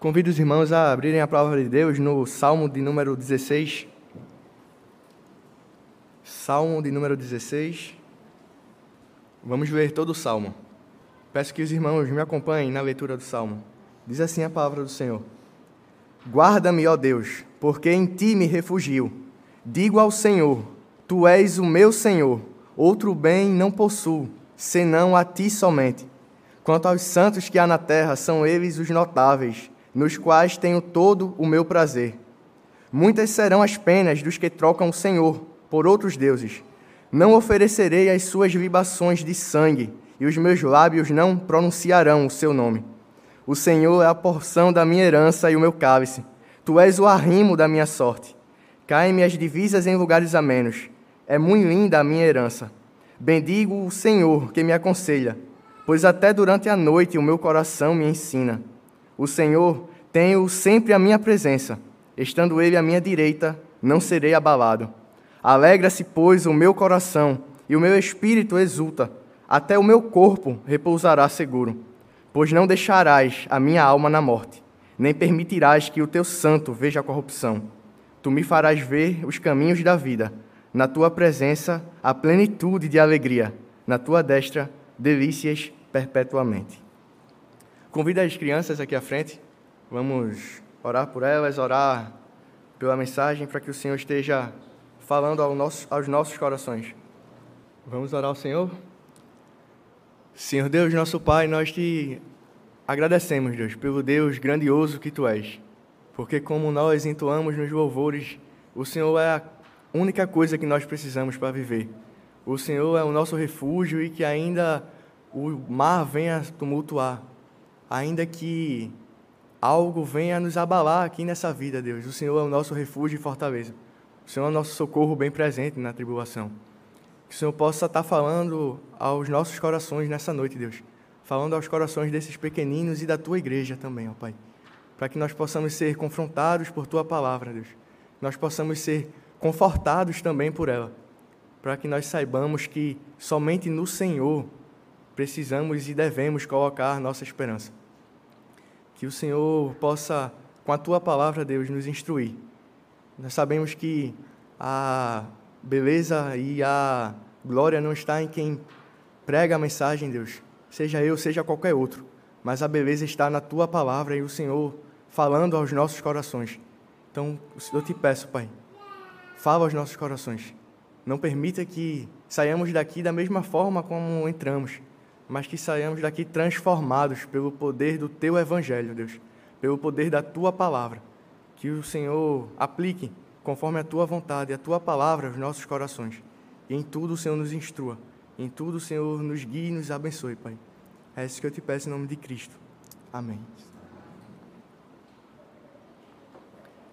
Convido os irmãos a abrirem a palavra de Deus no Salmo de número 16. Salmo de número 16. Vamos ler todo o salmo. Peço que os irmãos me acompanhem na leitura do salmo. Diz assim a palavra do Senhor: Guarda-me, ó Deus, porque em ti me refugio. Digo ao Senhor: Tu és o meu Senhor. Outro bem não possuo, senão a ti somente. Quanto aos santos que há na terra, são eles os notáveis nos quais tenho todo o meu prazer. Muitas serão as penas dos que trocam o Senhor por outros deuses. Não oferecerei as suas libações de sangue, e os meus lábios não pronunciarão o seu nome. O Senhor é a porção da minha herança e o meu cálice. Tu és o arrimo da minha sorte. Caem-me as divisas em lugares amenos. É muito linda a minha herança. Bendigo o Senhor que me aconselha, pois até durante a noite o meu coração me ensina. O Senhor tenho sempre a minha presença. Estando Ele à minha direita, não serei abalado. Alegra-se, pois, o meu coração, e o meu espírito exulta. Até o meu corpo repousará seguro. Pois não deixarás a minha alma na morte, nem permitirás que o teu santo veja a corrupção. Tu me farás ver os caminhos da vida. Na tua presença, a plenitude de alegria. Na tua destra, delícias perpetuamente. Convido as crianças aqui à frente. Vamos orar por elas, orar pela mensagem, para que o Senhor esteja falando ao nosso, aos nossos corações. Vamos orar ao Senhor? Senhor Deus, nosso Pai, nós te agradecemos, Deus, pelo Deus grandioso que Tu és. Porque, como nós entoamos nos louvores, o Senhor é a única coisa que nós precisamos para viver. O Senhor é o nosso refúgio e que ainda o mar venha tumultuar ainda que algo venha nos abalar aqui nessa vida, Deus. O Senhor é o nosso refúgio e fortaleza. O Senhor é o nosso socorro bem presente na tribulação. Que o Senhor possa estar falando aos nossos corações nessa noite, Deus. Falando aos corações desses pequeninos e da tua igreja também, ó Pai. Para que nós possamos ser confrontados por tua palavra, Deus. Nós possamos ser confortados também por ela. Para que nós saibamos que somente no Senhor precisamos e devemos colocar nossa esperança. Que o Senhor possa, com a tua palavra, Deus, nos instruir. Nós sabemos que a beleza e a glória não está em quem prega a mensagem, Deus, seja eu, seja qualquer outro, mas a beleza está na tua palavra e o Senhor falando aos nossos corações. Então, eu te peço, Pai, fala aos nossos corações. Não permita que saiamos daqui da mesma forma como entramos mas que saiamos daqui transformados pelo poder do teu evangelho, Deus, pelo poder da tua palavra. Que o Senhor aplique conforme a tua vontade, a tua palavra aos nossos corações. E em tudo o Senhor nos instrua, em tudo o Senhor nos guie e nos abençoe, Pai. É isso que eu te peço em nome de Cristo. Amém.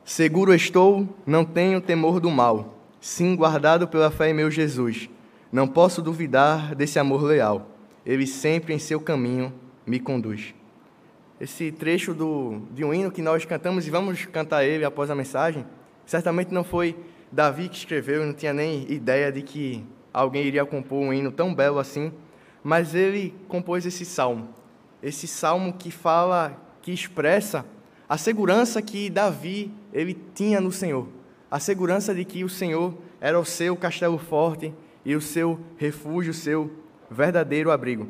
Seguro estou, não tenho temor do mal, sim guardado pela fé em meu Jesus. Não posso duvidar desse amor leal ele sempre em seu caminho me conduz. Esse trecho do, de um hino que nós cantamos e vamos cantar ele após a mensagem, certamente não foi Davi que escreveu, não tinha nem ideia de que alguém iria compor um hino tão belo assim, mas ele compôs esse salmo. Esse salmo que fala, que expressa a segurança que Davi ele tinha no Senhor, a segurança de que o Senhor era o seu castelo forte e o seu refúgio, o seu verdadeiro abrigo.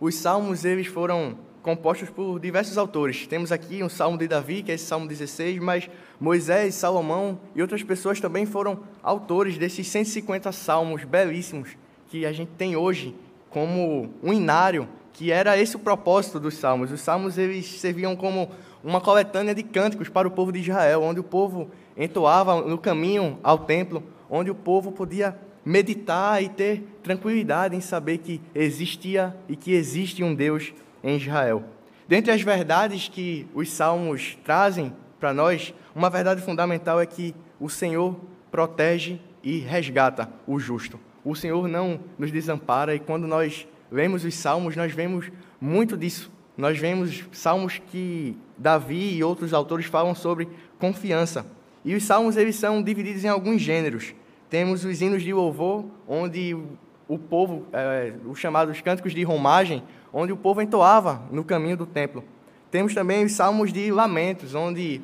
Os salmos eles foram compostos por diversos autores. Temos aqui um salmo de Davi, que é esse salmo 16, mas Moisés, Salomão e outras pessoas também foram autores desses 150 salmos belíssimos que a gente tem hoje como um inário, que era esse o propósito dos salmos. Os salmos eles serviam como uma coletânea de cânticos para o povo de Israel, onde o povo entoava no caminho ao templo, onde o povo podia meditar e ter tranquilidade em saber que existia e que existe um Deus em Israel. Dentre as verdades que os salmos trazem para nós, uma verdade fundamental é que o Senhor protege e resgata o justo. O Senhor não nos desampara e quando nós lemos os salmos, nós vemos muito disso. Nós vemos salmos que Davi e outros autores falam sobre confiança. E os salmos eles são divididos em alguns gêneros. Temos os hinos de louvor, onde o povo, é, os chamados cânticos de romagem, onde o povo entoava no caminho do templo. Temos também os salmos de lamentos, onde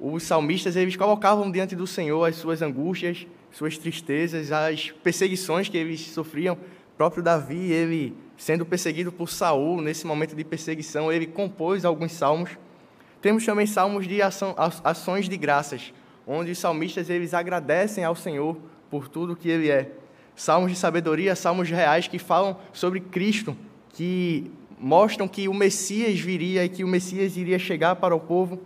os salmistas eles colocavam diante do Senhor as suas angústias, suas tristezas, as perseguições que eles sofriam. O próprio Davi, ele sendo perseguido por Saul nesse momento de perseguição, ele compôs alguns salmos. Temos também salmos de ação, ações de graças, onde os salmistas eles agradecem ao Senhor por tudo que ele é. Salmos de sabedoria, salmos reais que falam sobre Cristo, que mostram que o Messias viria e que o Messias iria chegar para o povo.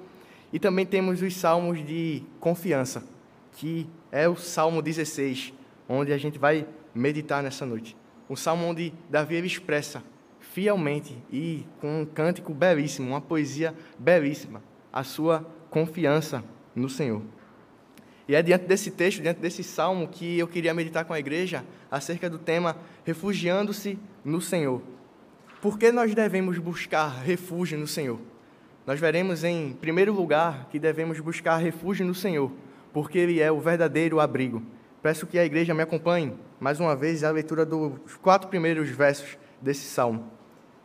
E também temos os salmos de confiança, que é o Salmo 16, onde a gente vai meditar nessa noite. Um salmo onde Davi expressa fielmente e com um cântico belíssimo, uma poesia belíssima, a sua confiança no Senhor. E é diante desse texto, diante desse salmo, que eu queria meditar com a igreja acerca do tema refugiando-se no Senhor. Por que nós devemos buscar refúgio no Senhor? Nós veremos em primeiro lugar que devemos buscar refúgio no Senhor, porque Ele é o verdadeiro abrigo. Peço que a igreja me acompanhe mais uma vez a leitura dos quatro primeiros versos desse salmo.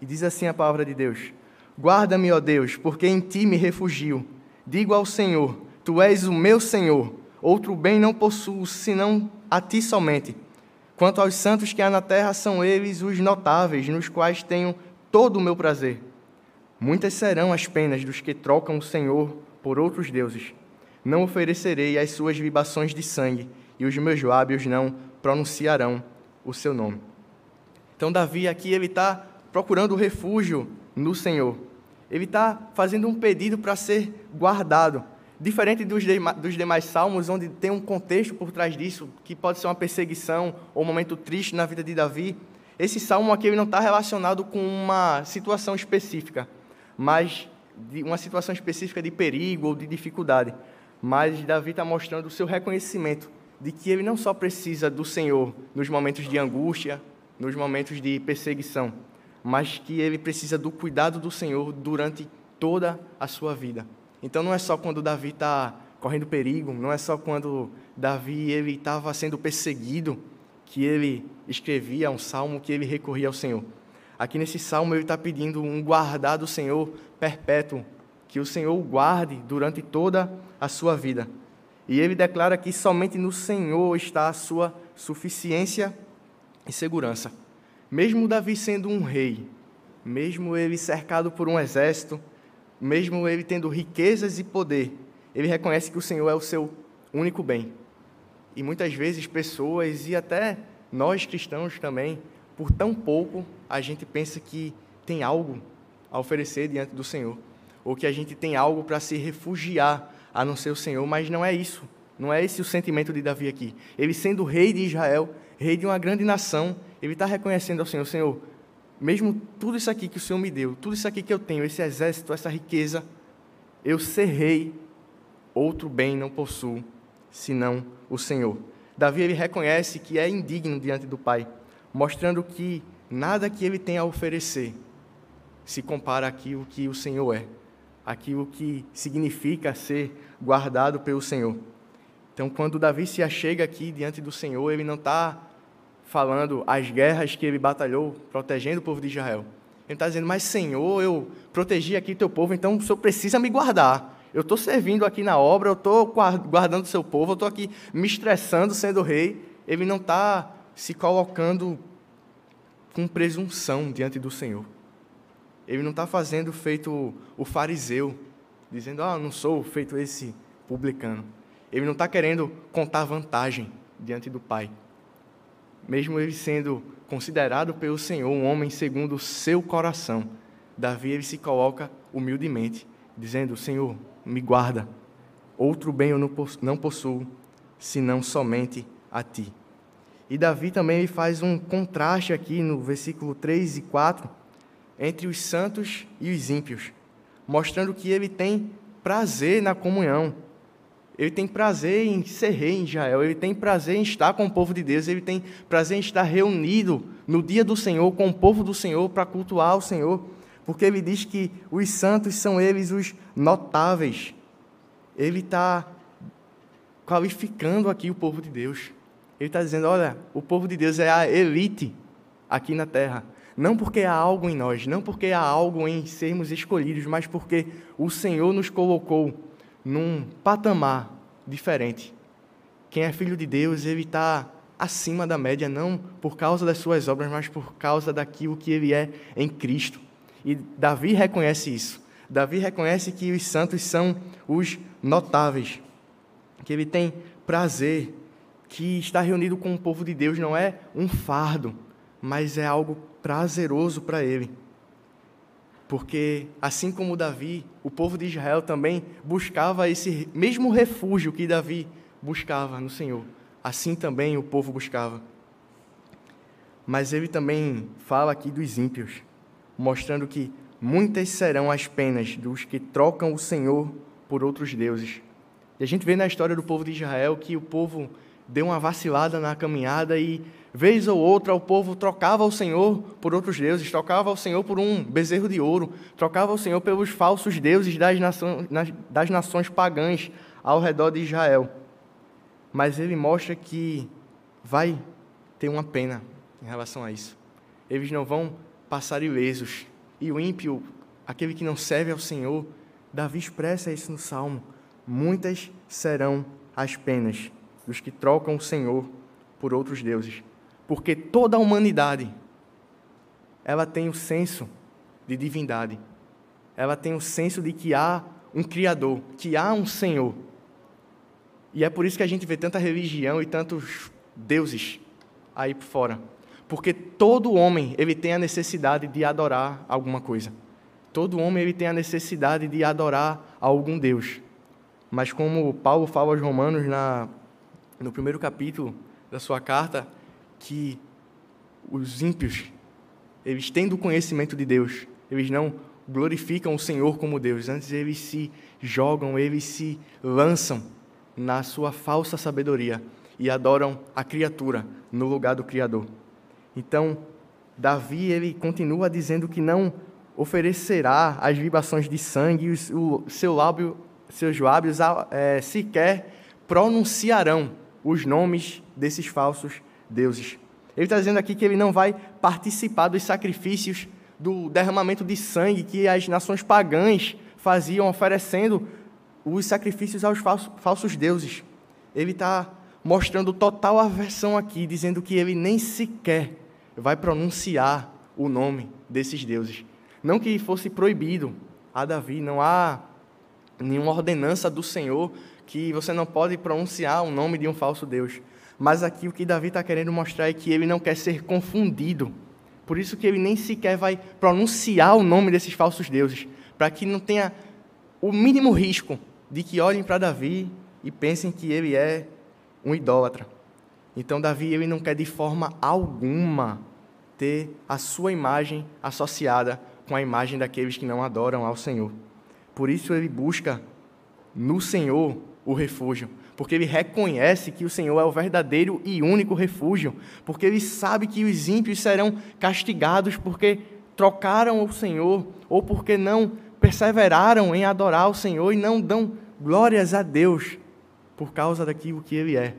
E diz assim a palavra de Deus: Guarda-me, ó Deus, porque em ti me refugio. Digo ao Senhor: Tu és o meu Senhor. Outro bem não possuo, senão a ti somente. Quanto aos santos que há na terra, são eles os notáveis, nos quais tenho todo o meu prazer. Muitas serão as penas dos que trocam o Senhor por outros deuses. Não oferecerei as suas libações de sangue, e os meus lábios não pronunciarão o seu nome. Então, Davi aqui ele está procurando refúgio no Senhor. Ele está fazendo um pedido para ser guardado. Diferente dos, dos demais salmos, onde tem um contexto por trás disso, que pode ser uma perseguição ou um momento triste na vida de Davi, esse salmo aqui ele não está relacionado com uma situação específica, mas de uma situação específica de perigo ou de dificuldade. Mas Davi está mostrando o seu reconhecimento de que ele não só precisa do Senhor nos momentos de angústia, nos momentos de perseguição, mas que ele precisa do cuidado do Senhor durante toda a sua vida. Então não é só quando Davi está correndo perigo, não é só quando Davi ele estava sendo perseguido que ele escrevia um salmo que ele recorria ao Senhor. Aqui nesse salmo ele está pedindo um guardar do Senhor perpétuo, que o Senhor o guarde durante toda a sua vida. E ele declara que somente no Senhor está a sua suficiência e segurança. Mesmo Davi sendo um rei, mesmo ele cercado por um exército, mesmo ele tendo riquezas e poder, ele reconhece que o Senhor é o seu único bem. E muitas vezes pessoas, e até nós cristãos também, por tão pouco, a gente pensa que tem algo a oferecer diante do Senhor, ou que a gente tem algo para se refugiar a não ser o Senhor, mas não é isso. Não é esse o sentimento de Davi aqui. Ele, sendo rei de Israel, rei de uma grande nação, ele está reconhecendo ao Senhor: Senhor, mesmo tudo isso aqui que o Senhor me deu, tudo isso aqui que eu tenho, esse exército, essa riqueza, eu ser rei, outro bem não possuo, senão o Senhor. Davi ele reconhece que é indigno diante do Pai, mostrando que nada que ele tem a oferecer se compara àquilo que o Senhor é, aquilo que significa ser guardado pelo Senhor. Então, quando Davi se achega aqui diante do Senhor, ele não está falando as guerras que ele batalhou protegendo o povo de Israel. Ele está dizendo, mas Senhor, eu protegi aqui teu povo, então o Senhor precisa me guardar. Eu estou servindo aqui na obra, eu estou guardando o seu povo, eu estou aqui me estressando sendo rei. Ele não está se colocando com presunção diante do Senhor. Ele não está fazendo feito o fariseu, dizendo, ah, não sou feito esse publicano. Ele não está querendo contar vantagem diante do Pai mesmo ele sendo considerado pelo Senhor um homem segundo o seu coração, Davi ele se coloca humildemente, dizendo: Senhor, me guarda, outro bem eu não possuo, senão somente a ti. E Davi também ele faz um contraste aqui no versículo 3 e 4 entre os santos e os ímpios, mostrando que ele tem prazer na comunhão ele tem prazer em ser rei em Israel, ele tem prazer em estar com o povo de Deus, ele tem prazer em estar reunido no dia do Senhor com o povo do Senhor para cultuar o Senhor, porque ele diz que os santos são eles os notáveis. Ele está qualificando aqui o povo de Deus. Ele está dizendo: olha, o povo de Deus é a elite aqui na terra. Não porque há algo em nós, não porque há algo em sermos escolhidos, mas porque o Senhor nos colocou num patamar diferente. Quem é filho de Deus, ele está acima da média, não por causa das suas obras, mas por causa daquilo que ele é em Cristo. E Davi reconhece isso. Davi reconhece que os santos são os notáveis, que ele tem prazer, que estar reunido com o povo de Deus não é um fardo, mas é algo prazeroso para ele. Porque, assim como Davi, o povo de Israel também buscava esse mesmo refúgio que Davi buscava no Senhor. Assim também o povo buscava. Mas ele também fala aqui dos ímpios, mostrando que muitas serão as penas dos que trocam o Senhor por outros deuses. E a gente vê na história do povo de Israel que o povo deu uma vacilada na caminhada e, vez ou outra, o povo trocava o Senhor por outros deuses, trocava o Senhor por um bezerro de ouro, trocava o Senhor pelos falsos deuses das nações, das nações pagãs ao redor de Israel. Mas ele mostra que vai ter uma pena em relação a isso. Eles não vão passar ilesos. E o ímpio, aquele que não serve ao Senhor, Davi expressa isso no Salmo. Muitas serão as penas dos que trocam o Senhor por outros deuses. Porque toda a humanidade ela tem o senso de divindade. Ela tem o senso de que há um criador, que há um Senhor. E é por isso que a gente vê tanta religião e tantos deuses aí por fora. Porque todo homem, ele tem a necessidade de adorar alguma coisa. Todo homem ele tem a necessidade de adorar algum Deus. Mas como Paulo fala aos Romanos na no primeiro capítulo da sua carta, que os ímpios, eles tendo o conhecimento de Deus, eles não glorificam o Senhor como Deus, antes eles se jogam, eles se lançam na sua falsa sabedoria e adoram a criatura no lugar do Criador. Então, Davi ele continua dizendo que não oferecerá as libações de sangue, o seu lábio, seus lábios é, sequer pronunciarão os nomes desses falsos deuses. Ele está dizendo aqui que ele não vai participar dos sacrifícios do derramamento de sangue que as nações pagãs faziam, oferecendo os sacrifícios aos falsos deuses. Ele está mostrando total aversão aqui, dizendo que ele nem sequer vai pronunciar o nome desses deuses. Não que fosse proibido a Davi, não há nenhuma ordenança do Senhor que você não pode pronunciar o nome de um falso Deus. Mas aqui o que Davi está querendo mostrar é que ele não quer ser confundido. Por isso que ele nem sequer vai pronunciar o nome desses falsos deuses, para que não tenha o mínimo risco de que olhem para Davi e pensem que ele é um idólatra. Então Davi ele não quer de forma alguma ter a sua imagem associada com a imagem daqueles que não adoram ao Senhor. Por isso ele busca no Senhor o refúgio, porque ele reconhece que o Senhor é o verdadeiro e único refúgio, porque ele sabe que os ímpios serão castigados porque trocaram o Senhor ou porque não perseveraram em adorar o Senhor e não dão glórias a Deus por causa daquilo que ele é.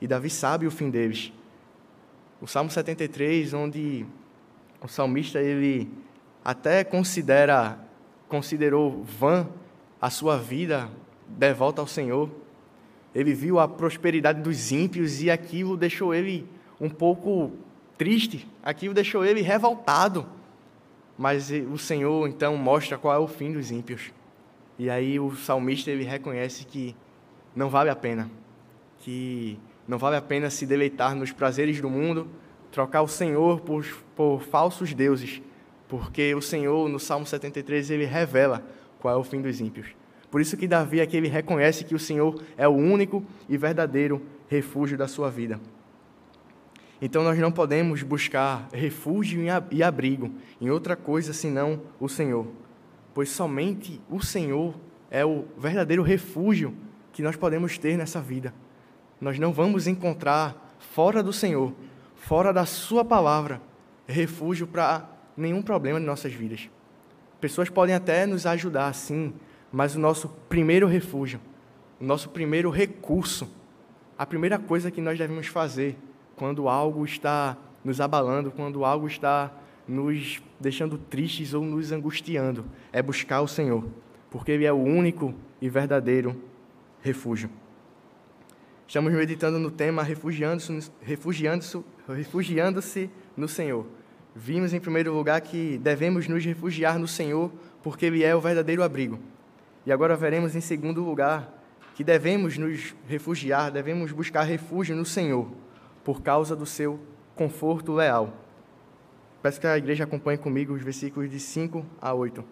E Davi sabe o fim deles. O Salmo 73, onde o salmista ele até considera considerou vã a sua vida devolta ao Senhor. Ele viu a prosperidade dos ímpios e aquilo deixou ele um pouco triste, aquilo deixou ele revoltado. Mas o Senhor então mostra qual é o fim dos ímpios. E aí o salmista ele reconhece que não vale a pena, que não vale a pena se deleitar nos prazeres do mundo, trocar o Senhor por, por falsos deuses, porque o Senhor no Salmo 73 ele revela qual é o fim dos ímpios. Por isso que Davi aqui ele reconhece que o Senhor é o único e verdadeiro refúgio da sua vida. Então nós não podemos buscar refúgio e abrigo em outra coisa senão o Senhor, pois somente o Senhor é o verdadeiro refúgio que nós podemos ter nessa vida. Nós não vamos encontrar fora do Senhor, fora da Sua palavra, refúgio para nenhum problema de nossas vidas. Pessoas podem até nos ajudar, sim, mas o nosso primeiro refúgio, o nosso primeiro recurso, a primeira coisa que nós devemos fazer quando algo está nos abalando, quando algo está nos deixando tristes ou nos angustiando, é buscar o Senhor, porque Ele é o único e verdadeiro refúgio. Estamos meditando no tema refugiando-se refugiando refugiando no Senhor. Vimos, em primeiro lugar, que devemos nos refugiar no Senhor, porque Ele é o verdadeiro abrigo. E agora veremos, em segundo lugar, que devemos nos refugiar, devemos buscar refúgio no Senhor, por causa do seu conforto leal. Peço que a igreja acompanhe comigo os versículos de 5 a 8.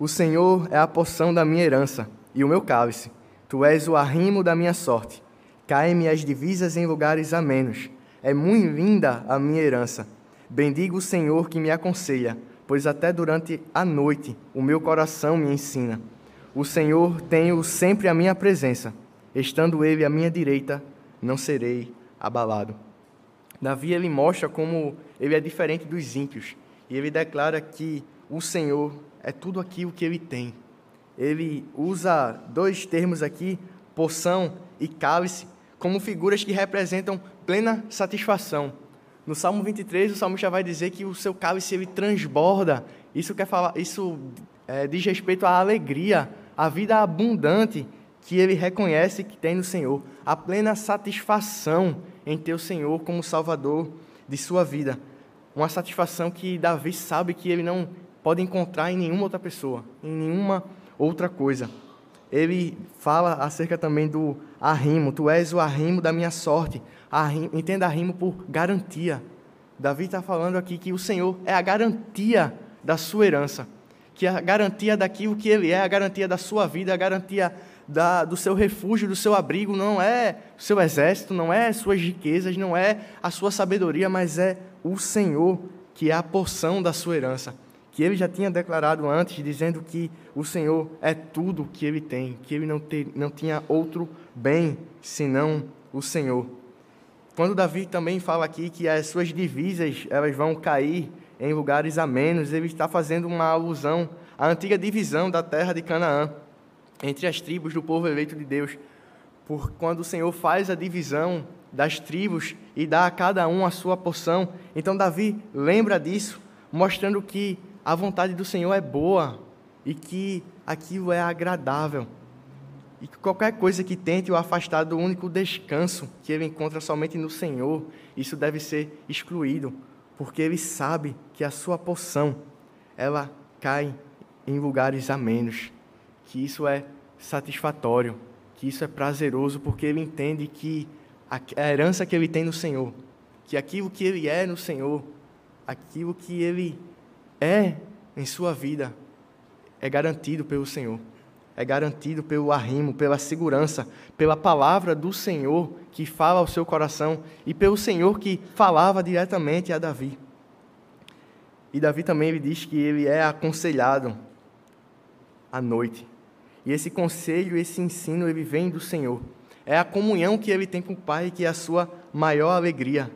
O Senhor é a porção da minha herança e o meu cálice. Tu és o arrimo da minha sorte. Caem-me as divisas em lugares amenos. É muito linda a minha herança. Bendigo o Senhor que me aconselha pois até durante a noite o meu coração me ensina. O Senhor tenho sempre à minha presença, estando Ele à minha direita, não serei abalado. Davi ele mostra como ele é diferente dos ímpios, e ele declara que o Senhor é tudo aquilo que ele tem. Ele usa dois termos aqui, porção e cálice, como figuras que representam plena satisfação no Salmo 23, o salmista vai dizer que o seu cálice ele transborda. Isso quer falar, isso é, diz respeito à alegria, à vida abundante que ele reconhece que tem no Senhor, a plena satisfação em ter o Senhor como Salvador de sua vida. Uma satisfação que Davi sabe que ele não pode encontrar em nenhuma outra pessoa, em nenhuma outra coisa. Ele fala acerca também do arrimo, tu és o arrimo da minha sorte arrimo, entenda arrimo por garantia. Davi está falando aqui que o Senhor é a garantia da sua herança, que é a garantia daquilo que Ele é, a garantia da sua vida, a garantia da, do seu refúgio, do seu abrigo, não é o seu exército, não é suas riquezas, não é a sua sabedoria, mas é o Senhor que é a porção da sua herança. Que ele já tinha declarado antes, dizendo que o Senhor é tudo que ele tem, que ele não, ter, não tinha outro bem senão o Senhor. Quando Davi também fala aqui que as suas divisas elas vão cair em lugares a menos, ele está fazendo uma alusão à antiga divisão da terra de Canaã entre as tribos do povo eleito de Deus. Por quando o Senhor faz a divisão das tribos e dá a cada um a sua porção, então Davi lembra disso, mostrando que a vontade do Senhor é boa e que aquilo é agradável. E que qualquer coisa que tente o afastar do único descanso que ele encontra somente no Senhor, isso deve ser excluído, porque ele sabe que a sua porção, ela cai em lugares a menos, que isso é satisfatório, que isso é prazeroso, porque ele entende que a herança que ele tem no Senhor, que aquilo que ele é no Senhor, aquilo que ele é em sua vida, é garantido pelo Senhor é garantido pelo arrimo, pela segurança, pela palavra do Senhor que fala ao seu coração e pelo Senhor que falava diretamente a Davi. E Davi também ele diz que ele é aconselhado à noite. E esse conselho, esse ensino, ele vem do Senhor. É a comunhão que ele tem com o Pai que é a sua maior alegria.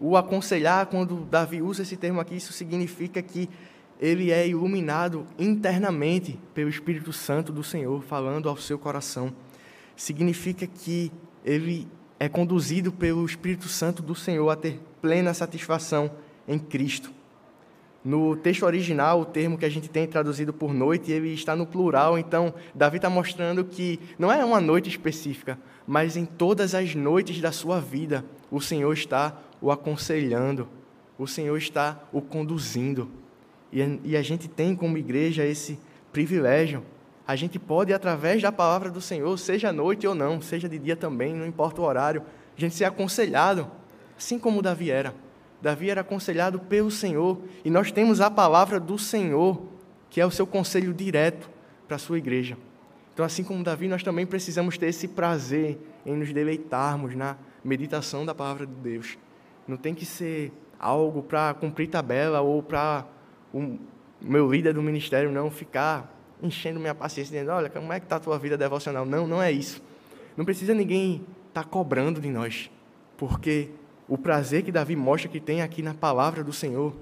O aconselhar, quando Davi usa esse termo aqui, isso significa que ele é iluminado internamente pelo Espírito Santo do Senhor, falando ao seu coração. Significa que ele é conduzido pelo Espírito Santo do Senhor a ter plena satisfação em Cristo. No texto original, o termo que a gente tem traduzido por noite, ele está no plural, então Davi está mostrando que não é uma noite específica, mas em todas as noites da sua vida, o Senhor está o aconselhando, o Senhor está o conduzindo. E a gente tem como igreja esse privilégio. A gente pode, através da palavra do Senhor, seja noite ou não, seja de dia também, não importa o horário, a gente ser aconselhado, assim como Davi era. Davi era aconselhado pelo Senhor, e nós temos a palavra do Senhor, que é o seu conselho direto para a sua igreja. Então, assim como Davi, nós também precisamos ter esse prazer em nos deleitarmos na meditação da palavra de Deus. Não tem que ser algo para cumprir tabela ou para o meu líder do ministério não ficar enchendo minha paciência, dizendo, olha, como é que está a tua vida devocional? Não, não é isso. Não precisa ninguém estar tá cobrando de nós, porque o prazer que Davi mostra que tem aqui na palavra do Senhor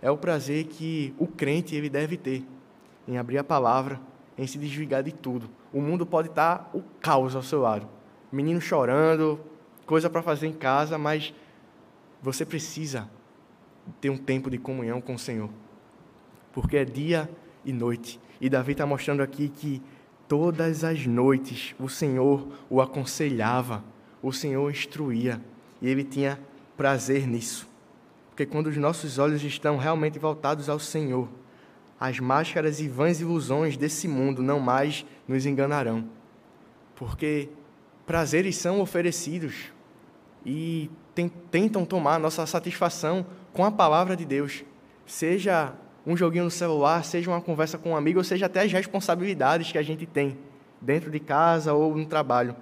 é o prazer que o crente ele deve ter em abrir a palavra, em se desligar de tudo. O mundo pode estar tá o caos ao seu lado. Menino chorando, coisa para fazer em casa, mas você precisa ter um tempo de comunhão com o Senhor. Porque é dia e noite. E Davi está mostrando aqui que todas as noites o Senhor o aconselhava, o Senhor instruía, e ele tinha prazer nisso. Porque quando os nossos olhos estão realmente voltados ao Senhor, as máscaras e vãs ilusões desse mundo não mais nos enganarão. Porque prazeres são oferecidos e tentam tomar nossa satisfação com a palavra de Deus, seja um joguinho no celular, seja uma conversa com um amigo, ou seja até as responsabilidades que a gente tem dentro de casa ou no trabalho.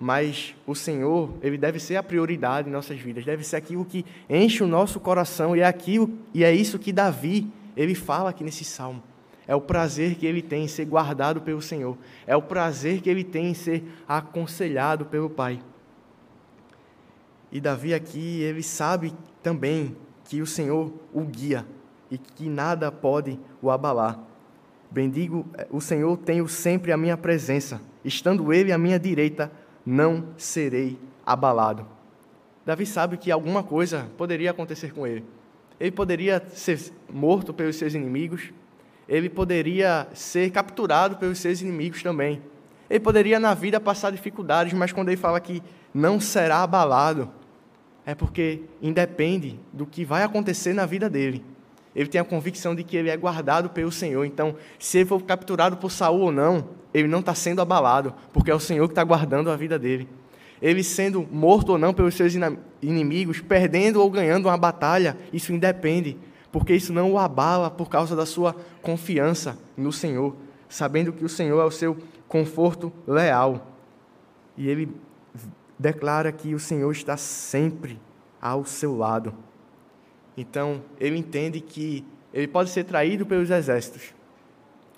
Mas o Senhor, ele deve ser a prioridade em nossas vidas, deve ser aquilo que enche o nosso coração e é aquilo e é isso que Davi, ele fala aqui nesse salmo. É o prazer que ele tem em ser guardado pelo Senhor. É o prazer que ele tem em ser aconselhado pelo Pai. E Davi aqui, ele sabe também que o Senhor o guia e que nada pode o abalar. Bendigo, o Senhor tenho sempre a minha presença, estando Ele à minha direita, não serei abalado. Davi sabe que alguma coisa poderia acontecer com ele. Ele poderia ser morto pelos seus inimigos, ele poderia ser capturado pelos seus inimigos também. Ele poderia na vida passar dificuldades, mas quando ele fala que não será abalado, é porque independe do que vai acontecer na vida dele ele tem a convicção de que ele é guardado pelo Senhor. Então, se ele for capturado por Saul ou não, ele não está sendo abalado, porque é o Senhor que está guardando a vida dele. Ele sendo morto ou não pelos seus inimigos, perdendo ou ganhando uma batalha, isso independe, porque isso não o abala por causa da sua confiança no Senhor, sabendo que o Senhor é o seu conforto leal. E ele declara que o Senhor está sempre ao seu lado. Então, ele entende que ele pode ser traído pelos exércitos,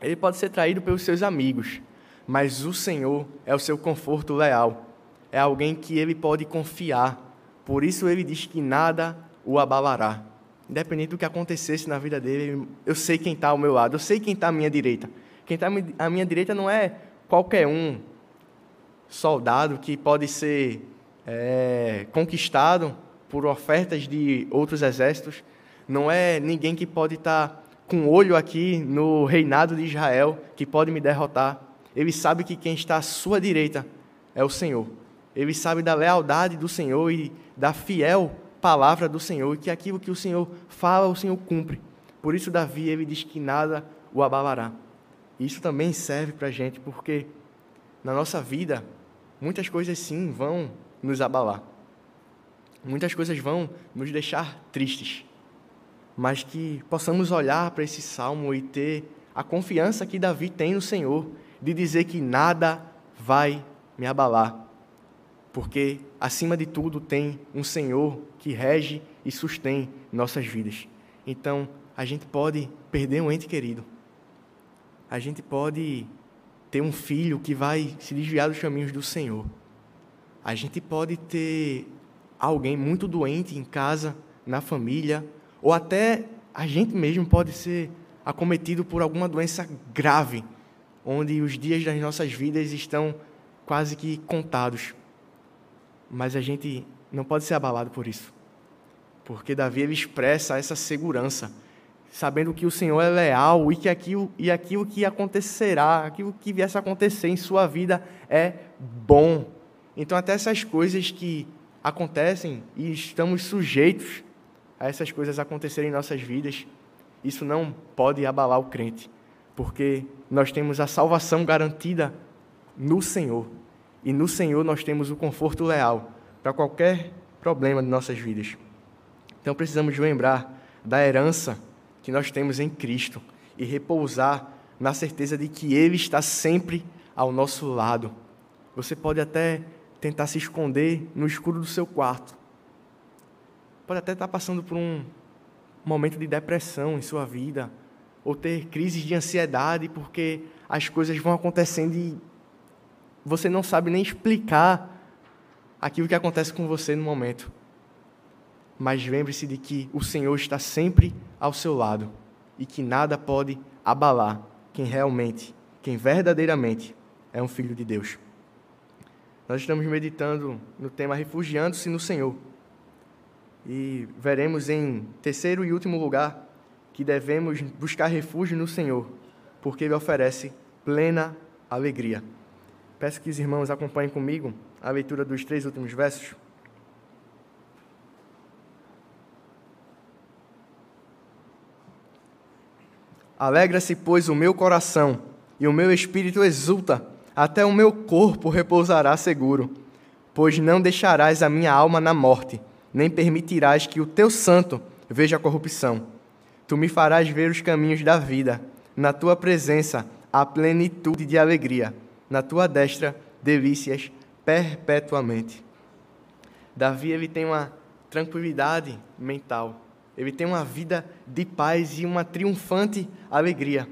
ele pode ser traído pelos seus amigos, mas o Senhor é o seu conforto leal, é alguém que ele pode confiar. Por isso ele diz que nada o abalará. Independente do que acontecesse na vida dele, eu sei quem está ao meu lado, eu sei quem está à minha direita. Quem está à minha direita não é qualquer um soldado que pode ser é, conquistado por ofertas de outros exércitos. Não é ninguém que pode estar com olho aqui no reinado de Israel que pode me derrotar. Ele sabe que quem está à sua direita é o Senhor. Ele sabe da lealdade do Senhor e da fiel palavra do Senhor e que aquilo que o Senhor fala, o Senhor cumpre. Por isso, Davi ele diz que nada o abalará. Isso também serve para a gente, porque na nossa vida, muitas coisas sim vão nos abalar. Muitas coisas vão nos deixar tristes, mas que possamos olhar para esse salmo e ter a confiança que Davi tem no Senhor, de dizer que nada vai me abalar, porque acima de tudo tem um Senhor que rege e sustém nossas vidas. Então, a gente pode perder um ente querido, a gente pode ter um filho que vai se desviar dos caminhos do Senhor, a gente pode ter alguém muito doente em casa, na família, ou até a gente mesmo pode ser acometido por alguma doença grave, onde os dias das nossas vidas estão quase que contados. Mas a gente não pode ser abalado por isso. Porque Davi expressa essa segurança, sabendo que o Senhor é leal e que aquilo, e aquilo que acontecerá, aquilo que viesse a acontecer em sua vida é bom. Então, até essas coisas que acontecem e estamos sujeitos a essas coisas acontecerem em nossas vidas, isso não pode abalar o crente, porque nós temos a salvação garantida no Senhor. E no Senhor nós temos o conforto leal para qualquer problema de nossas vidas. Então precisamos lembrar da herança que nós temos em Cristo e repousar na certeza de que Ele está sempre ao nosso lado. Você pode até tentar se esconder no escuro do seu quarto. Pode até estar passando por um momento de depressão em sua vida, ou ter crises de ansiedade porque as coisas vão acontecendo e você não sabe nem explicar aquilo que acontece com você no momento. Mas lembre-se de que o Senhor está sempre ao seu lado e que nada pode abalar quem realmente, quem verdadeiramente é um filho de Deus. Nós estamos meditando no tema Refugiando-se no Senhor. E veremos em terceiro e último lugar que devemos buscar refúgio no Senhor, porque Ele oferece plena alegria. Peço que os irmãos acompanhem comigo a leitura dos três últimos versos. Alegra-se, pois, o meu coração, e o meu espírito exulta até o meu corpo repousará seguro, pois não deixarás a minha alma na morte, nem permitirás que o teu santo veja a corrupção. Tu me farás ver os caminhos da vida, na tua presença a plenitude de alegria, na tua destra delícias perpetuamente. Davi ele tem uma tranquilidade mental, ele tem uma vida de paz e uma triunfante alegria.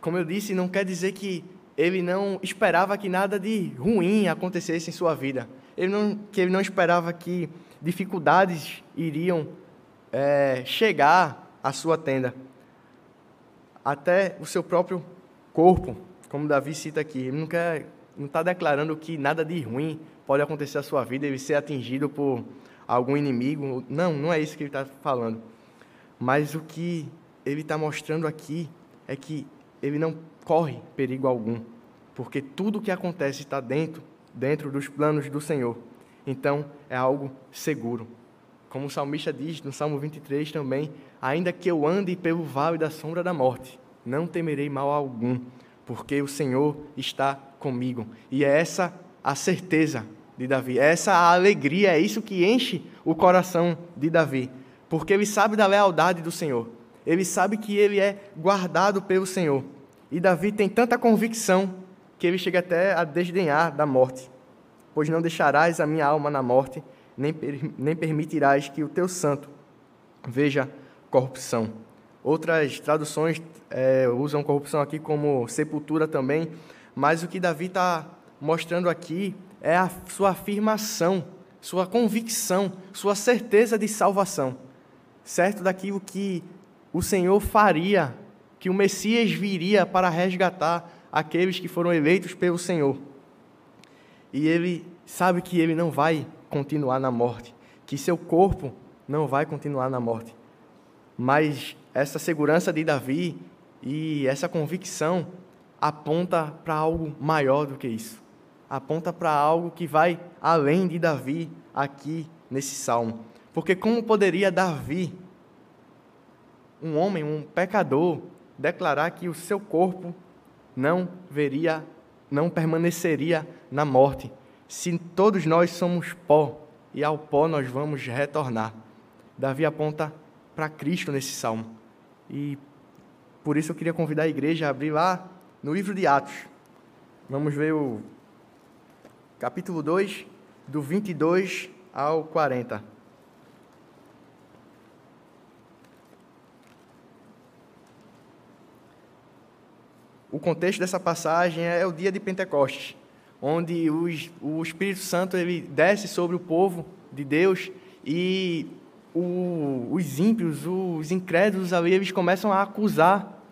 Como eu disse, não quer dizer que ele não esperava que nada de ruim acontecesse em sua vida. Ele não, que ele não esperava que dificuldades iriam é, chegar à sua tenda. Até o seu próprio corpo, como Davi cita aqui. Ele não quer, não está declarando que nada de ruim pode acontecer à sua vida, ele ser atingido por algum inimigo. Não, não é isso que ele está falando. Mas o que ele está mostrando aqui é que ele não corre perigo algum, porque tudo o que acontece está dentro, dentro dos planos do Senhor. Então, é algo seguro. Como o salmista diz no Salmo 23 também, ainda que eu ande pelo vale da sombra da morte, não temerei mal algum, porque o Senhor está comigo. E é essa a certeza de Davi, é essa alegria, é isso que enche o coração de Davi, porque ele sabe da lealdade do Senhor. Ele sabe que ele é guardado pelo Senhor. E Davi tem tanta convicção que ele chega até a desdenhar da morte. Pois não deixarás a minha alma na morte, nem, nem permitirás que o teu santo veja corrupção. Outras traduções é, usam corrupção aqui como sepultura também, mas o que Davi está mostrando aqui é a sua afirmação, sua convicção, sua certeza de salvação, certo daquilo que o Senhor faria que o Messias viria para resgatar aqueles que foram eleitos pelo Senhor. E ele sabe que ele não vai continuar na morte, que seu corpo não vai continuar na morte. Mas essa segurança de Davi e essa convicção aponta para algo maior do que isso. Aponta para algo que vai além de Davi aqui nesse salmo. Porque como poderia Davi, um homem, um pecador, declarar que o seu corpo não veria, não permaneceria na morte. Se todos nós somos pó e ao pó nós vamos retornar. Davi aponta para Cristo nesse salmo. E por isso eu queria convidar a igreja a abrir lá no livro de Atos. Vamos ver o capítulo 2, do 22 ao 40. o contexto dessa passagem é o dia de Pentecostes, onde o Espírito Santo ele desce sobre o povo de Deus e o, os ímpios, os incrédulos ali, eles começam a acusar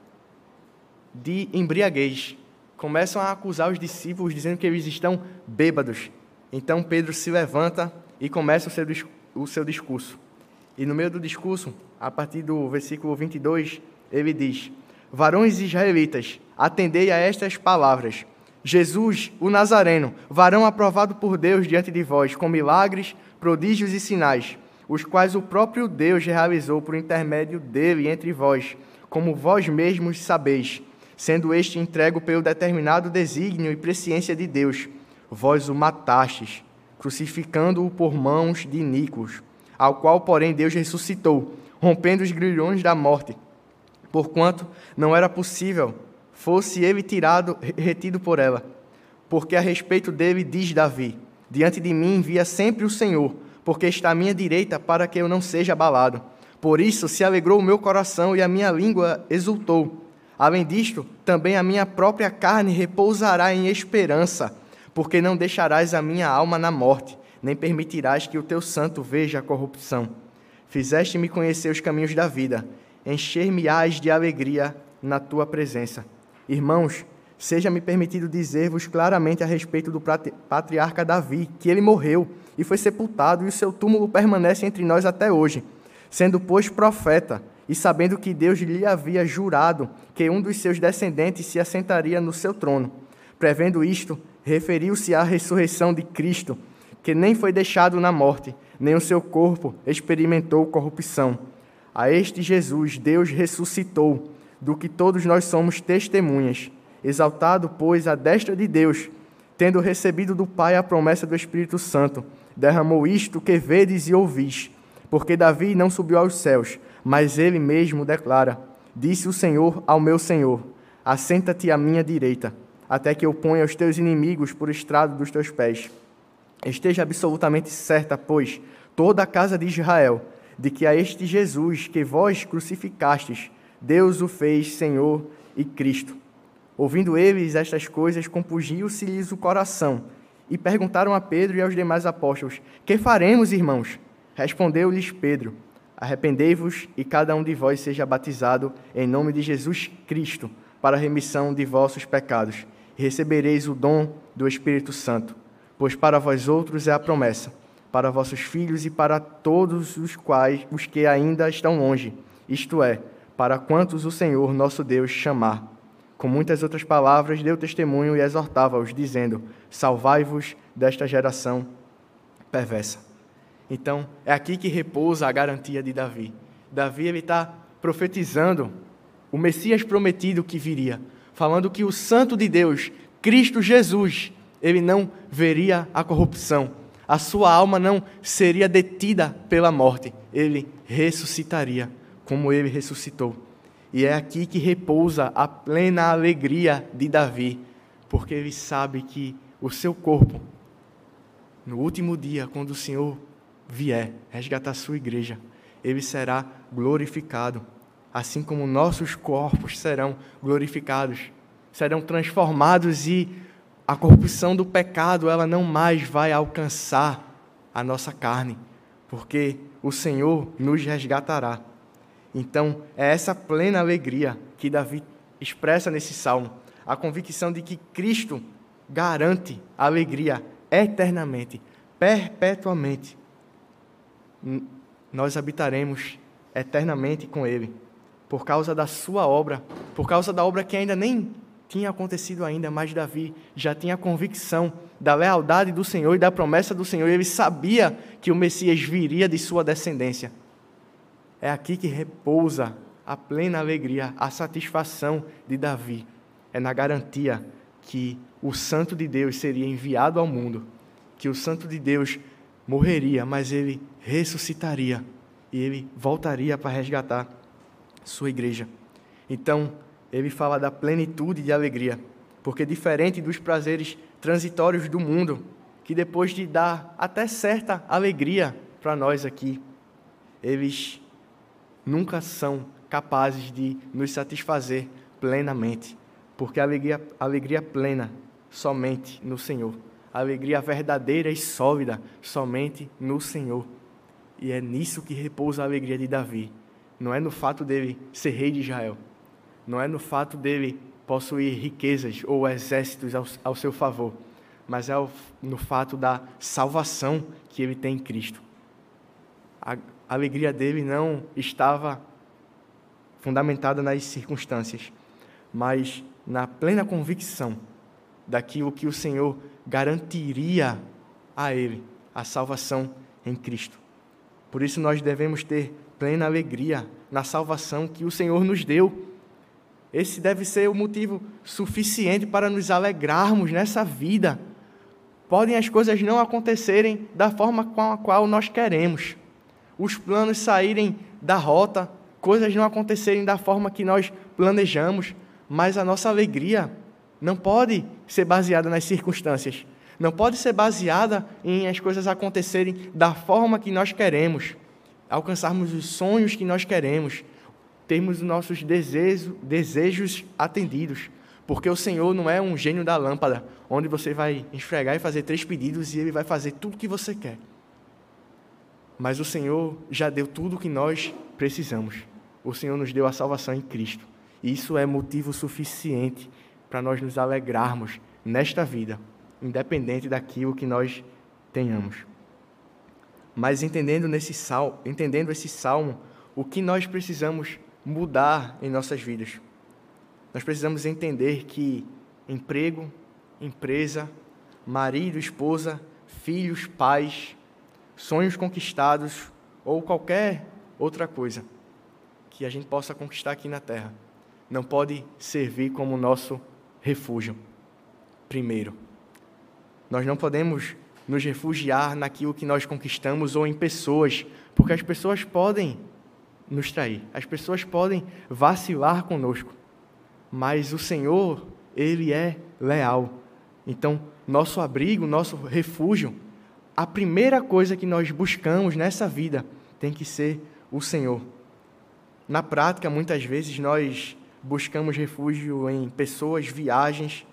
de embriaguez. Começam a acusar os discípulos, dizendo que eles estão bêbados. Então Pedro se levanta e começa o seu, o seu discurso. E no meio do discurso, a partir do versículo 22, ele diz: Varões israelitas, atendei a estas palavras. Jesus, o Nazareno, varão aprovado por Deus diante de vós, com milagres, prodígios e sinais, os quais o próprio Deus realizou por intermédio dele entre vós, como vós mesmos sabeis, sendo este entregue pelo determinado desígnio e presciência de Deus. Vós o matastes, crucificando-o por mãos de iníquos, ao qual, porém, Deus ressuscitou, rompendo os grilhões da morte porquanto não era possível fosse ele tirado, retido por ela. Porque a respeito dele diz Davi: Diante de mim via sempre o Senhor, porque está à minha direita para que eu não seja abalado. Por isso se alegrou o meu coração e a minha língua exultou. Além disto, também a minha própria carne repousará em esperança, porque não deixarás a minha alma na morte, nem permitirás que o teu santo veja a corrupção. Fizeste-me conhecer os caminhos da vida encher-me-ás de alegria na tua presença. Irmãos, seja-me permitido dizer-vos claramente a respeito do patriarca Davi, que ele morreu e foi sepultado, e o seu túmulo permanece entre nós até hoje, sendo, pois, profeta, e sabendo que Deus lhe havia jurado que um dos seus descendentes se assentaria no seu trono. Prevendo isto, referiu-se à ressurreição de Cristo, que nem foi deixado na morte, nem o seu corpo experimentou corrupção. A este Jesus Deus ressuscitou, do que todos nós somos testemunhas. Exaltado, pois, à destra de Deus, tendo recebido do Pai a promessa do Espírito Santo, derramou isto que vedes e ouvis. Porque Davi não subiu aos céus, mas ele mesmo declara: Disse o Senhor ao meu Senhor: Assenta-te à minha direita, até que eu ponha os teus inimigos por estrado dos teus pés. Esteja absolutamente certa, pois, toda a casa de Israel, de que a este Jesus que vós crucificastes, Deus o fez Senhor e Cristo. Ouvindo eles estas coisas, compungiu-se-lhes o coração, e perguntaram a Pedro e aos demais apóstolos: Que faremos, irmãos? Respondeu-lhes Pedro: Arrependei-vos e cada um de vós seja batizado em nome de Jesus Cristo para a remissão de vossos pecados, e recebereis o dom do Espírito Santo, pois para vós outros é a promessa, para vossos filhos e para todos os quais os que ainda estão longe, isto é, para quantos o Senhor nosso Deus chamar. Com muitas outras palavras deu testemunho e exortava-os, dizendo: Salvai-vos desta geração perversa. Então, é aqui que repousa a garantia de Davi. Davi está profetizando o Messias prometido que viria, falando que o Santo de Deus, Cristo Jesus, ele não veria a corrupção, a sua alma não seria detida pela morte, ele ressuscitaria como ele ressuscitou. E é aqui que repousa a plena alegria de Davi, porque ele sabe que o seu corpo, no último dia, quando o Senhor vier resgatar sua igreja, ele será glorificado, assim como nossos corpos serão glorificados, serão transformados e a corrupção do pecado, ela não mais vai alcançar a nossa carne, porque o Senhor nos resgatará. Então, é essa plena alegria que Davi expressa nesse salmo, a convicção de que Cristo garante alegria eternamente, perpetuamente nós habitaremos eternamente com Ele, por causa da sua obra, por causa da obra que ainda nem tinha acontecido ainda, mas Davi já tinha a convicção da lealdade do Senhor e da promessa do Senhor, ele sabia que o Messias viria de sua descendência. É aqui que repousa a plena alegria, a satisfação de Davi. É na garantia que o Santo de Deus seria enviado ao mundo, que o Santo de Deus morreria, mas ele ressuscitaria e ele voltaria para resgatar sua igreja. Então, ele fala da plenitude de alegria, porque diferente dos prazeres transitórios do mundo, que depois de dar até certa alegria para nós aqui, eles nunca são capazes de nos satisfazer plenamente, porque alegria, alegria plena somente no Senhor alegria verdadeira e sólida somente no Senhor. E é nisso que repousa a alegria de Davi. Não é no fato dele ser rei de Israel. Não é no fato dele possuir riquezas ou exércitos ao, ao seu favor. Mas é no fato da salvação que ele tem em Cristo. A alegria dele não estava fundamentada nas circunstâncias, mas na plena convicção daquilo que o Senhor garantiria a ele a salvação em Cristo. Por isso nós devemos ter plena alegria na salvação que o Senhor nos deu. Esse deve ser o motivo suficiente para nos alegrarmos nessa vida. Podem as coisas não acontecerem da forma com a qual nós queremos, os planos saírem da rota, coisas não acontecerem da forma que nós planejamos, mas a nossa alegria não pode ser baseada nas circunstâncias. Não pode ser baseada em as coisas acontecerem da forma que nós queremos, alcançarmos os sonhos que nós queremos, termos os nossos desejos, desejos atendidos. Porque o Senhor não é um gênio da lâmpada, onde você vai esfregar e fazer três pedidos e Ele vai fazer tudo o que você quer. Mas o Senhor já deu tudo o que nós precisamos. O Senhor nos deu a salvação em Cristo. Isso é motivo suficiente para nós nos alegrarmos nesta vida, independente daquilo que nós tenhamos. Mas entendendo, nesse sal, entendendo esse salmo, o que nós precisamos mudar em nossas vidas. Nós precisamos entender que emprego, empresa, marido, esposa, filhos, pais, sonhos conquistados ou qualquer outra coisa que a gente possa conquistar aqui na terra, não pode servir como nosso refúgio. Primeiro, nós não podemos nos refugiar naquilo que nós conquistamos ou em pessoas, porque as pessoas podem nos trair, as pessoas podem vacilar conosco, mas o Senhor, Ele é leal. Então, nosso abrigo, nosso refúgio, a primeira coisa que nós buscamos nessa vida tem que ser o Senhor. Na prática, muitas vezes nós buscamos refúgio em pessoas, viagens,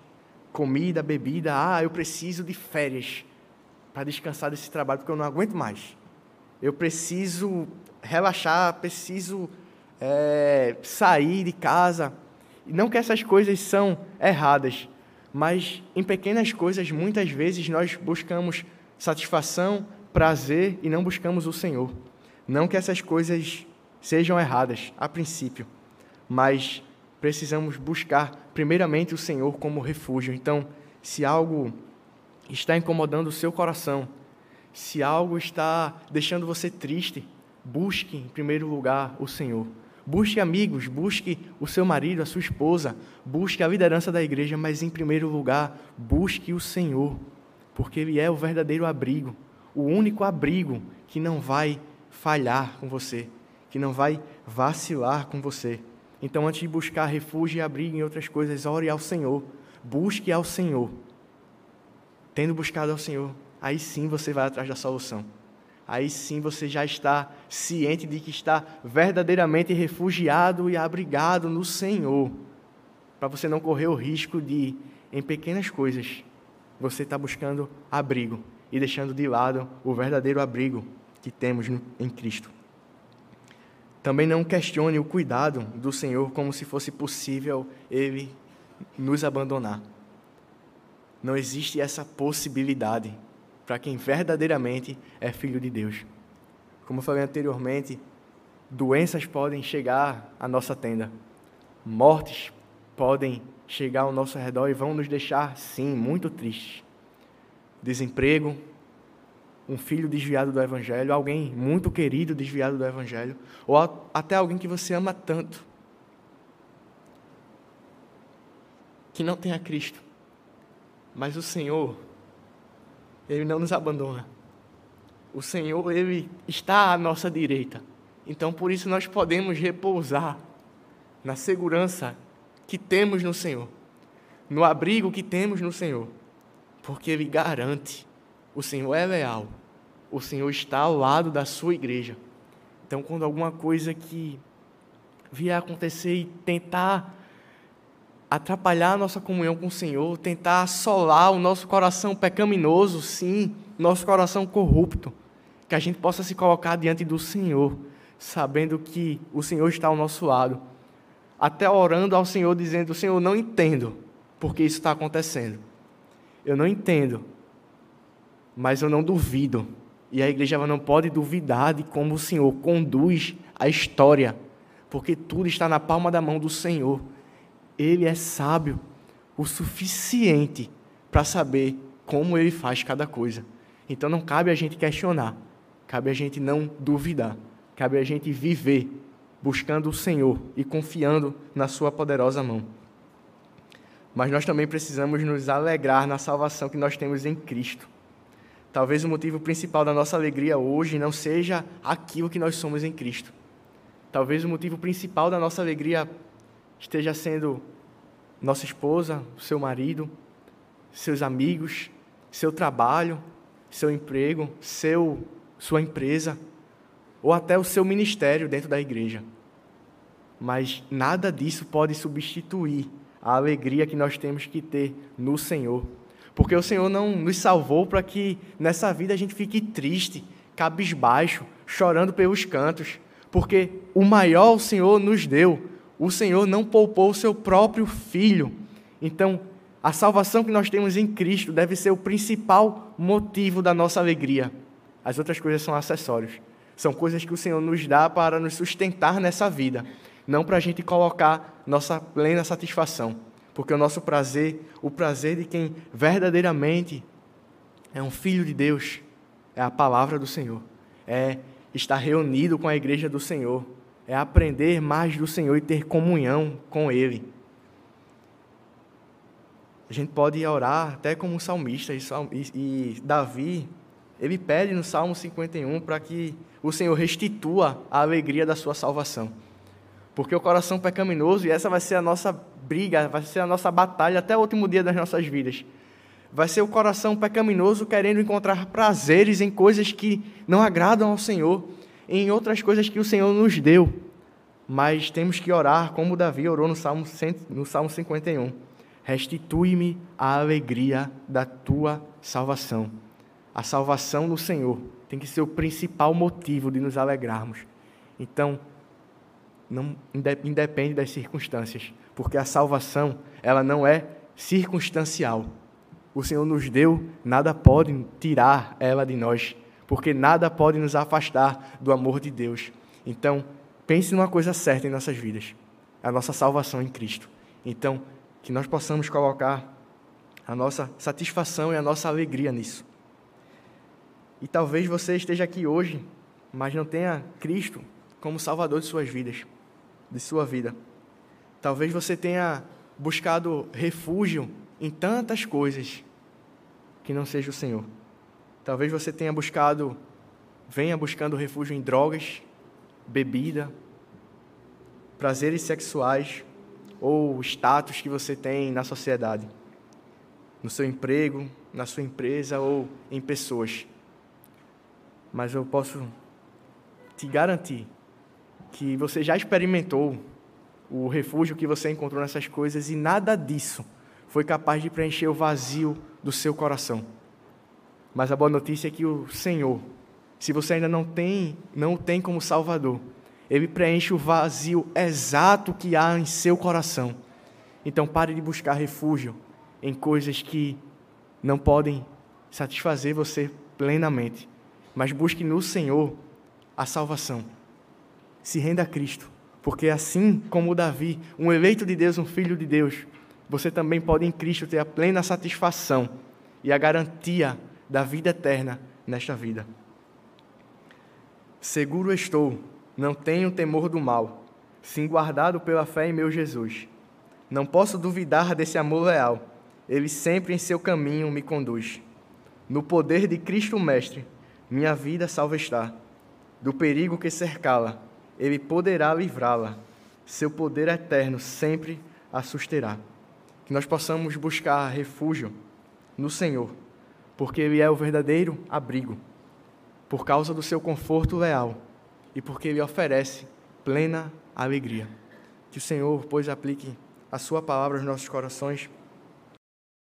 comida, bebida. Ah, eu preciso de férias para descansar desse trabalho porque eu não aguento mais. Eu preciso relaxar, preciso é, sair de casa. Não que essas coisas são erradas, mas em pequenas coisas, muitas vezes, nós buscamos satisfação, prazer e não buscamos o Senhor. Não que essas coisas sejam erradas, a princípio, mas precisamos buscar, primeiramente, o Senhor como refúgio. Então, se algo está incomodando o seu coração, se algo está deixando você triste, busque, em primeiro lugar, o Senhor. Busque amigos, busque o seu marido, a sua esposa, busque a liderança da igreja, mas em primeiro lugar, busque o Senhor, porque Ele é o verdadeiro abrigo, o único abrigo que não vai falhar com você, que não vai vacilar com você. Então, antes de buscar refúgio e abrigo em outras coisas, ore ao Senhor, busque ao Senhor. Tendo buscado ao Senhor, aí sim você vai atrás da solução aí sim você já está ciente de que está verdadeiramente refugiado e abrigado no Senhor, para você não correr o risco de, em pequenas coisas, você estar tá buscando abrigo e deixando de lado o verdadeiro abrigo que temos em Cristo. Também não questione o cuidado do Senhor como se fosse possível Ele nos abandonar. Não existe essa possibilidade para quem verdadeiramente é filho de Deus. Como eu falei anteriormente, doenças podem chegar à nossa tenda, mortes podem chegar ao nosso redor e vão nos deixar, sim, muito tristes. Desemprego, um filho desviado do Evangelho, alguém muito querido desviado do Evangelho, ou até alguém que você ama tanto, que não tem a Cristo. Mas o Senhor ele não nos abandona. O Senhor, Ele está à nossa direita. Então, por isso, nós podemos repousar na segurança que temos no Senhor, no abrigo que temos no Senhor, porque Ele garante: o Senhor é leal, o Senhor está ao lado da sua igreja. Então, quando alguma coisa que vier a acontecer e tentar atrapalhar a nossa comunhão com o Senhor, tentar assolar o nosso coração pecaminoso, sim, nosso coração corrupto, que a gente possa se colocar diante do Senhor, sabendo que o Senhor está ao nosso lado, até orando ao Senhor, dizendo: Senhor, não entendo porque isso está acontecendo, eu não entendo, mas eu não duvido, e a igreja não pode duvidar de como o Senhor conduz a história, porque tudo está na palma da mão do Senhor ele é sábio o suficiente para saber como ele faz cada coisa. Então não cabe a gente questionar, cabe a gente não duvidar, cabe a gente viver buscando o Senhor e confiando na Sua poderosa mão. Mas nós também precisamos nos alegrar na salvação que nós temos em Cristo. Talvez o motivo principal da nossa alegria hoje não seja aquilo que nós somos em Cristo. Talvez o motivo principal da nossa alegria esteja sendo nossa esposa, seu marido, seus amigos, seu trabalho, seu emprego, seu, sua empresa, ou até o seu ministério dentro da igreja. Mas nada disso pode substituir a alegria que nós temos que ter no Senhor. Porque o Senhor não nos salvou para que nessa vida a gente fique triste, cabisbaixo, chorando pelos cantos. Porque o maior o Senhor nos deu o Senhor não poupou o seu próprio filho. Então, a salvação que nós temos em Cristo deve ser o principal motivo da nossa alegria. As outras coisas são acessórios. São coisas que o Senhor nos dá para nos sustentar nessa vida, não para a gente colocar nossa plena satisfação. Porque o nosso prazer, o prazer de quem verdadeiramente é um filho de Deus, é a palavra do Senhor, é estar reunido com a igreja do Senhor, é aprender mais do Senhor e ter comunhão com Ele. A gente pode orar até como um salmista, e, e Davi, ele pede no Salmo 51 para que o Senhor restitua a alegria da sua salvação. Porque o coração pecaminoso, e essa vai ser a nossa briga, vai ser a nossa batalha até o último dia das nossas vidas. Vai ser o coração pecaminoso querendo encontrar prazeres em coisas que não agradam ao Senhor, em outras coisas que o Senhor nos deu. Mas temos que orar como Davi orou no Salmo, no Salmo 51. Restitui-me a alegria da tua salvação. A salvação do Senhor tem que ser o principal motivo de nos alegrarmos. Então, não independe das circunstâncias, porque a salvação, ela não é circunstancial. O Senhor nos deu, nada pode tirar ela de nós, porque nada pode nos afastar do amor de Deus. Então, pense numa coisa certa em nossas vidas: a nossa salvação em Cristo. Então, que nós possamos colocar a nossa satisfação e a nossa alegria nisso. E talvez você esteja aqui hoje, mas não tenha Cristo como Salvador de suas vidas de sua vida. Talvez você tenha buscado refúgio em tantas coisas que não seja o Senhor. Talvez você tenha buscado, venha buscando refúgio em drogas, bebida, prazeres sexuais ou status que você tem na sociedade, no seu emprego, na sua empresa ou em pessoas. Mas eu posso te garantir que você já experimentou o refúgio que você encontrou nessas coisas e nada disso foi capaz de preencher o vazio do seu coração. Mas a boa notícia é que o Senhor, se você ainda não tem, não o tem como Salvador, ele preenche o vazio exato que há em seu coração. Então pare de buscar refúgio em coisas que não podem satisfazer você plenamente, mas busque no Senhor a salvação se renda a Cristo, porque assim como Davi, um eleito de Deus, um filho de Deus, você também pode em Cristo ter a plena satisfação e a garantia da vida eterna nesta vida. Seguro estou, não tenho temor do mal, sim guardado pela fé em meu Jesus. Não posso duvidar desse amor leal, ele sempre em seu caminho me conduz. No poder de Cristo Mestre, minha vida salva está, do perigo que cercá-la ele poderá livrá-la. Seu poder eterno sempre a susterá. Que nós possamos buscar refúgio no Senhor, porque Ele é o verdadeiro abrigo, por causa do seu conforto leal e porque Ele oferece plena alegria. Que o Senhor, pois, aplique a Sua palavra aos nossos corações